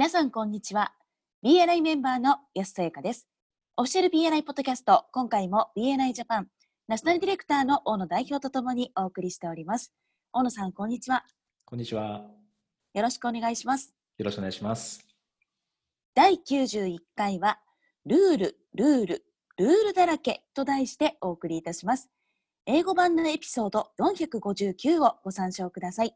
皆さんこんにちは。BNI メンバーの安さやかです。オフィシャル BNI ポッドキャスト今回も BNI ジャパンナショナルディレクターの大野代表とともにお送りしております。大野さんこんにちは。こんにちは。よろしくお願いします。よろしくお願いします。第91回はルールルールルールだらけと題してお送りいたします。英語版のエピソード459をご参照ください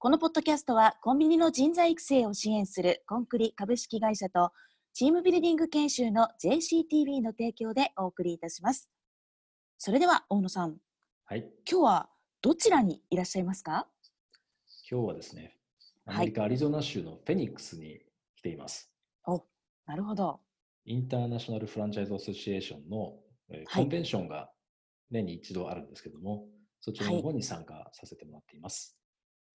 このポッドキャストはコンビニの人材育成を支援するコンクリ株式会社とチームビルディング研修の JCTV の提供でお送りいたします。それでは大野さんはい。今日はどちらにいらっしゃいますか？今日はですねアメリカ・アリゾナ州のフェニックスに来ています、おなるほど。インターナショナルフランチャイズアソシエーションの、えーはい。コンベンションが年に一度あるんですけども、そちらの方に参加させてもらっています。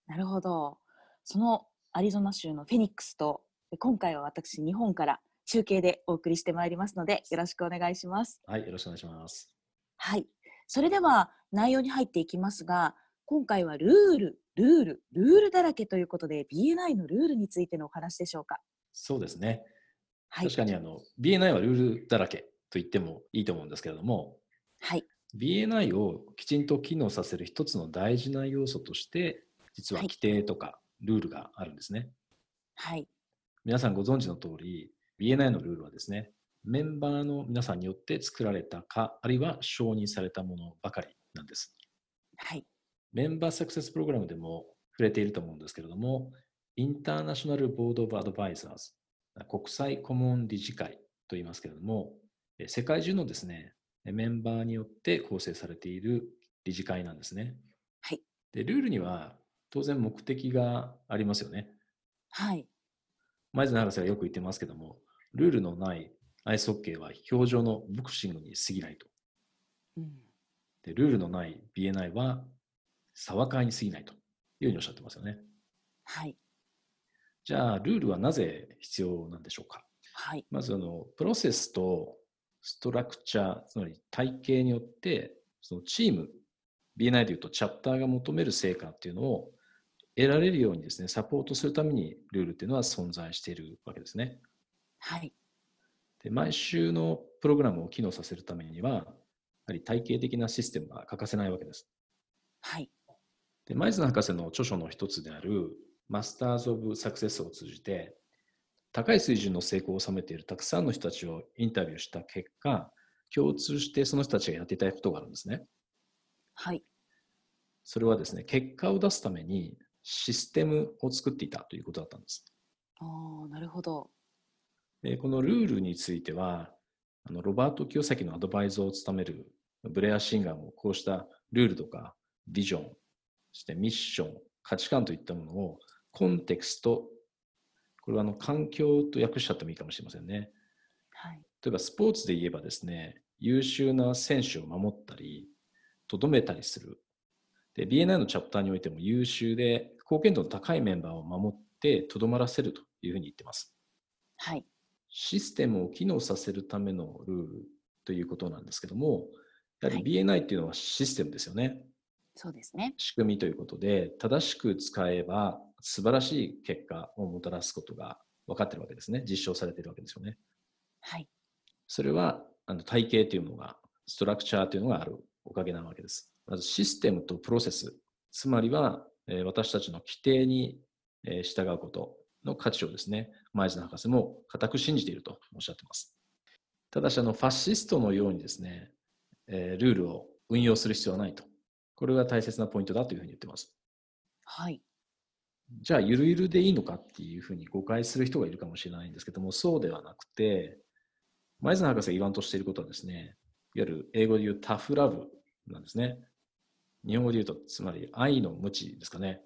なるほど。そのアリゾナ州のフェニックスと、今回は私、日本から中継でお送りしてまいりますので、よろしくお願いします。はい、よろしくお願いします。はい。それでは内容に入っていきますが、今回はルール、ルール、ルールだらけということで、BNI のルールについてのお話でしょうか。そうですね。はい。確かにあの BNI はルールだらけと言ってもいいと思うんですけれども、はい。BNI をきちんと機能させる一つの大事な要素として、実ははい規定とかルールがあるんですね。はい。皆さんご存知の通り、BNI のルールはですね、メンバーの皆さんによって作られたか、あるいは承認されたものばかりなんです。はい。メンバーサクセスプログラムでも触れていると思うんですけれども、インターナショナルボード・オブ・アドバイザーズ、国際顧問理事会と言いますけれども、え世界中のですね、メンバーによって構成されている理事会なんですね。はい。で、ルールには当然目的がありますよね。はい。前津博士がよく言ってますけども、ルールのないアイスホッケーは表情のボクシングに過ぎないと。うん。で、ルールのない BNI は沢会に過ぎないというふうにおっしゃってますよね。はい。じゃあ、ルールはなぜ必要なんでしょうか？はい。まず、あの、プロセスとストラクチャー、つまり体系によって、そのチーム、BNI でいうとチャプターが求める成果っていうのを得られるようにですね、サポートするためにルールっていうのは存在しているわけですね。はい。で毎週のプログラムを機能させるためには、やはり体系的なシステムが欠かせないわけです。はい。で、マイズナ博士の著書の一つである、マスターズ・オブ・サクセスを通じて、高い水準の成功を収めているたくさんの人たちをインタビューした結果、共通してその人たちがやっていたいことがあるんですね。はい。それはですね、結果を出すためにシステムを作っていたということだったんです。おーなるほど。でこのルールについては、あのロバート清崎のアドバイザーを務めるブレア・シンガーもこうしたルールとかビジョン、そしてミッション、価値観といったものをコンテクスト、これはあの環境と訳しちゃってもいいかもしれませんね。はい。例えばスポーツで言えばですね、優秀な選手を守ったり、とどめたりする。で、BNI のチャプターにおいても優秀で貢献度の高いメンバーを守ってとどまらせるというふうに言ってます。はい。システムを機能させるためのルールということなんですけども、やははいり BNI っていうのはシステムですよね。そうですね。仕組みということで、正しく使えば素晴らしい結果をもたらすことが分かってるわけですね。実証されているわけですよね。はい。それはあの体系というのが、ストラクチャーというのがあるおかげなわけです。まずシステムとプロセス、つまりは、えー私たちの規定に、えー従うことの価値をですね、前津博士も固く信じているとおっしゃっています。ただし、あのファシストのようにですね、えールールを運用する必要はないと。これが大切なポイントだというふうに言ってます。はい。じゃあ、ゆるゆるでいいのかっていうふうに誤解する人がいるかもしれないんですけども、そうではなくて、前津博士が言わんとしていることはですね、いわゆる英語で言うタフラブなんですね。日本語で言うと、つまり愛の無知ですかね。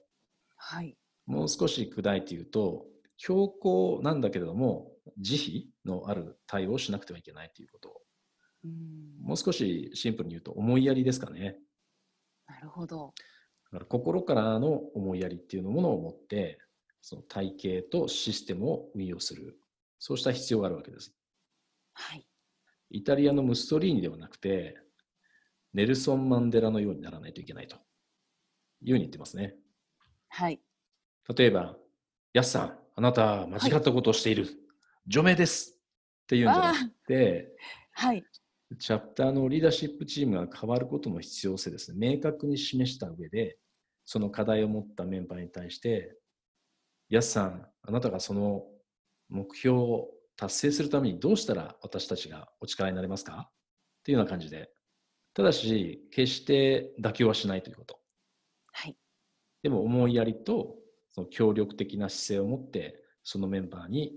はい。もう少し砕いて言うと、強硬なんだけれども、慈悲のある対応をしなくてはいけないということ。うん。もう少しシンプルに言うと、思いやりですかね。なるほど。だから心からの思いやりっていうものを持って、その体系とシステムを運用する。そうした必要があるわけです。はい。イタリアのムッソリーニではなくて、ネルソン・マンデラのようにならないといけないというふうに言ってますね。はい。例えば、ヤスさん、あなた間違ったことをしている。除名ですっていうんじゃなくて、はい。チャプターのリーダーシップチームが変わることの必要性ですね、明確に示した上で、その課題を持ったメンバーに対して、やすさん、あなたがその目標を達成するためにどうしたら私たちがお力になれますか？っていうような感じで、ただし、決して妥協はしないということ。はい。でも思いやりとその協力的な姿勢を持って、そのメンバーに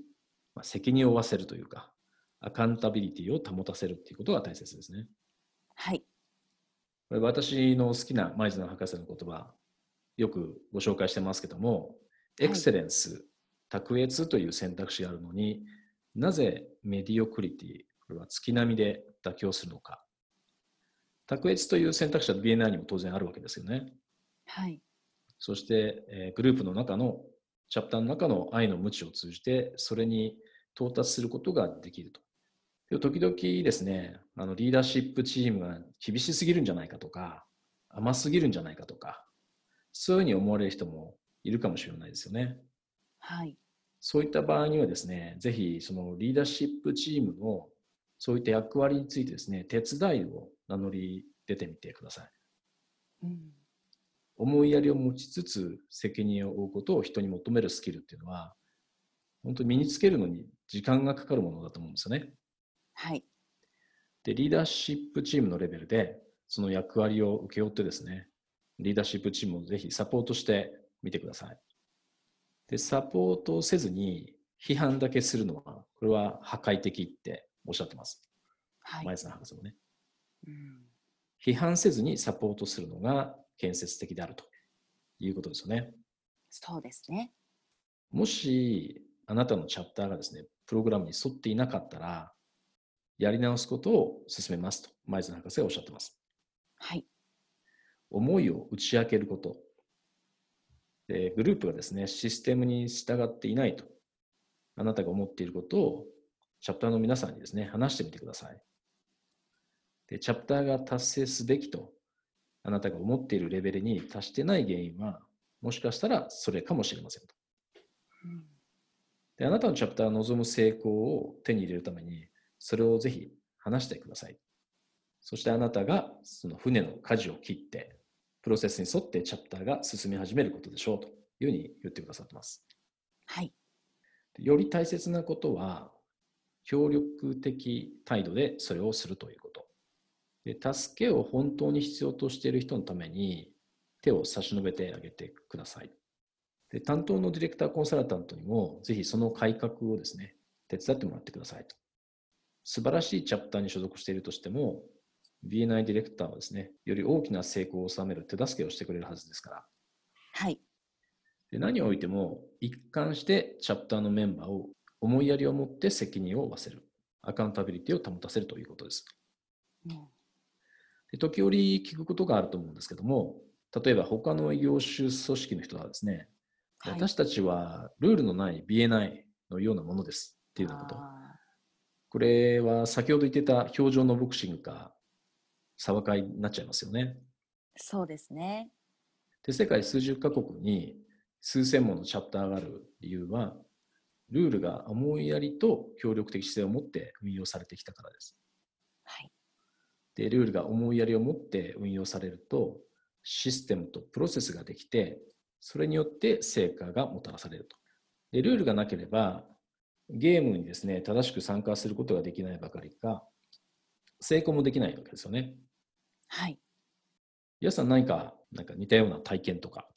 まあ責任を負わせるというか、アカウンタビリティを保たせるっていうことが大切ですね。はい。これ私の好きな舞鶴博士の言葉、よくご紹介してますけども、はいエクセレンス、卓越という選択肢があるのになぜメディオクリティ、これは月並みで妥協するのか。卓越という選択肢は BNI にも当然あるわけですよね。はい。そして、えーグループの中の、チャプターの中の愛の無知を通じて、それに到達することができると。時々ですね、あのリーダーシップチームが厳しすぎるんじゃないかとか、甘すぎるんじゃないかとか、そういうふうに思われる人もいるかもしれないですよね。はい。そういった場合にはですね、ぜひそのリーダーシップチームのそういった役割についてですね、手伝いを名乗り出てみてください。うん。思いやりを持ちつつ責任を負うことを人に求めるスキルっていうのは、本当に身につけるのに時間がかかるものだと思うんですよね。はい。で、リーダーシップチームのレベルで、その役割を請け負ってですね、リーダーシップチームをぜひサポートしてみてください。で、サポートをせずに批判だけするのは、これは破壊的っておっしゃってます。はい。前津博士もね。うん。批判せずにサポートするのが建設的であるということですよね。そうですね。もし、あなたのチャプターがですね、プログラムに沿っていなかったら、やり直すことを進めますと、前津博士はおっしゃってます。はい。思いを打ち明けること。でグループがですね、システムに従っていないと、あなたが思っていることを、チャプターの皆さんにですね、話してみてください。で、チャプターが達成すべきと、あなたが思っているレベルに達してない原因は、もしかしたらそれかもしれませんと。うん。で、あなたのチャプターが望む成功を手に入れるために、それをぜひ話してください。そしてあなたがその船の舵を切って、プロセスに沿ってチャプターが進み始めることでしょうというふうに言ってくださってます。はい。でより大切なことは、協力的態度でそれをするということ。で助けを本当に必要としている人のために手を差し伸べてあげてください。で担当のディレクターコンサルタントにもぜひその改革をですね、手伝ってもらってくださいと。素晴らしいチャプターに所属しているとしても、BNI ディレクターはですね、より大きな成功を収める手助けをしてくれるはずですから。はい。で何をおいても一貫してチャプターのメンバーを思いやりを持って責任を負わせる。アカウンタビリティを保たせるということです。うん。で時折聞くことがあると思うんですけども、例えば他の業種組織の人はですね、はい。私たちはルールのない BNI のようなものですっていうようなこと。あこれは先ほど言ってた表情のボクシングか、騒会になっちゃいますよね。ーそうですね。で、世界数十カ国に数千ものチャプターがある理由は、ルールが思いやりと協力的姿勢を持って運用されてきたからです。はい。で、ルールが思いやりを持って運用されると、システムとプロセスができて、それによって成果がもたらされると。で、ルールがなければ、ゲームにですね、正しく参加することができないばかりか、成功もできないわけですよね。はい。皆さん何か、なんか似たような体験とか。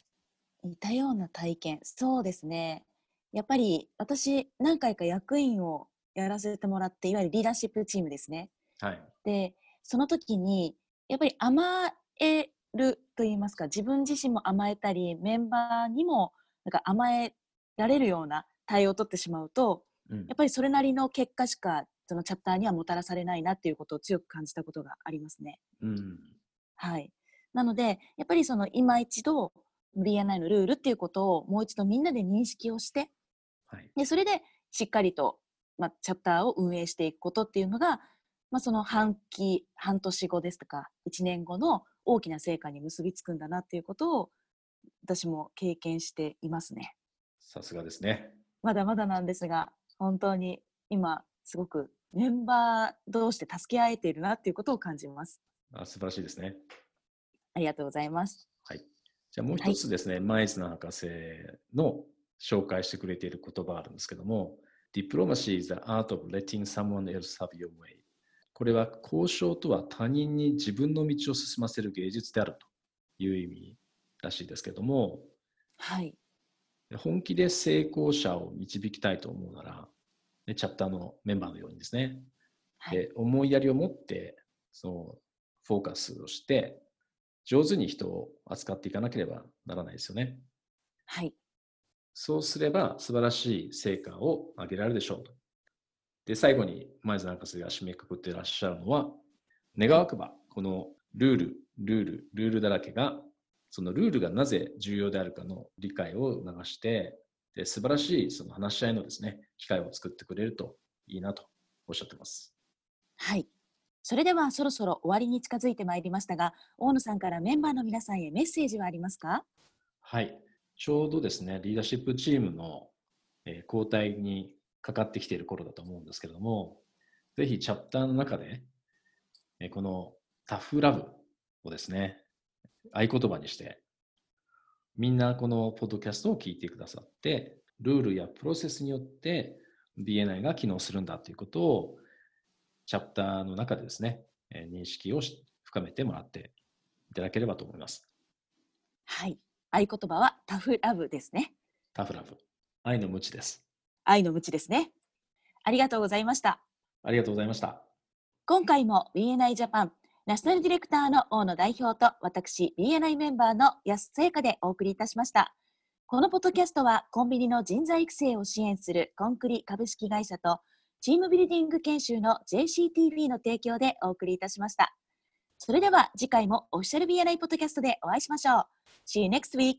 似たような体験。そうですね。やっぱり私、何回か役員をやらせてもらって、いわゆるリーダーシップチームですね。はい。で、その時に、やっぱり甘えると言いますか、自分自身も甘えたり、メンバーにもなんか甘えられるような対応を取ってしまうと、うんやっぱりそれなりの結果しか、そのチャプターにはもたらされないなっていうことを強く感じたことがありますね。うん。はい。なので、やっぱりその今一度 BNI のルールっていうことをもう一度みんなで認識をして、はい。で、それでしっかりと、まあ、チャプターを運営していくことっていうのが、まあ、その半期、半年後ですとか、1年後の大きな成果に結びつくんだなっていうことを、私も経験していますね。さすがですね。まだまだなんですが、本当に今、すごくメンバー同士で助け合えているなっていうことを感じます。あ素晴らしいですね。ありがとうございます。はい。じゃあもう一つですね、マイズナー博士の紹介してくれている言葉があるんですけども、Diplomacy is the art of letting someone else have your way. これは交渉とは他人に自分の道を進ませる芸術であるという意味らしいですけども、はい。本気で成功者を導きたいと思うなら、ねチャプターのメンバーのようにですね、はい。で思いやりを持ってそのフォーカスをして上手に人を扱っていかなければならないですよね。はい。そうすれば素晴らしい成果を上げられるでしょうと。で、最後に前津博士が締めくくっていらっしゃるのは、願わくば、このルール、ルール、ルールだらけが、そのルールがなぜ重要であるかの理解を促して、で素晴らしいその話し合いのですね、機会を作ってくれるといいなとおっしゃってます。はい。それではそろそろ終わりに近づいてまいりましたが、大野さんからメンバーの皆さんへメッセージはありますか？はい。ちょうどですね、リーダーシップチームの、えー交代にかかってきている頃だと思うんですけれども、ぜひチャプターの中で、えーこのタフラブをですね、合言葉にして、みんなこのポッドキャストを聞いてくださって、ルールやプロセスによって BNI が機能するんだということを、チャプターの中でですね、えー認識を深めてもらっていただければと思います。はい。合言葉はタフラブですね。タフラブ。愛の無知です。愛の無知ですね。ありがとうございました。ありがとうございました。今回も BNI ジャパンナショナルディレクターの大野代表と私 BNI メンバーの安聖華でお送りいたしました。このポッドキャストはコンビニの人材育成を支援するコンクリ株式会社とチームビルディング研修の JCTV の提供でお送りいたしました。それでは次回もオフィシャル BNI ポッドキャストでお会いしましょう。See you next week!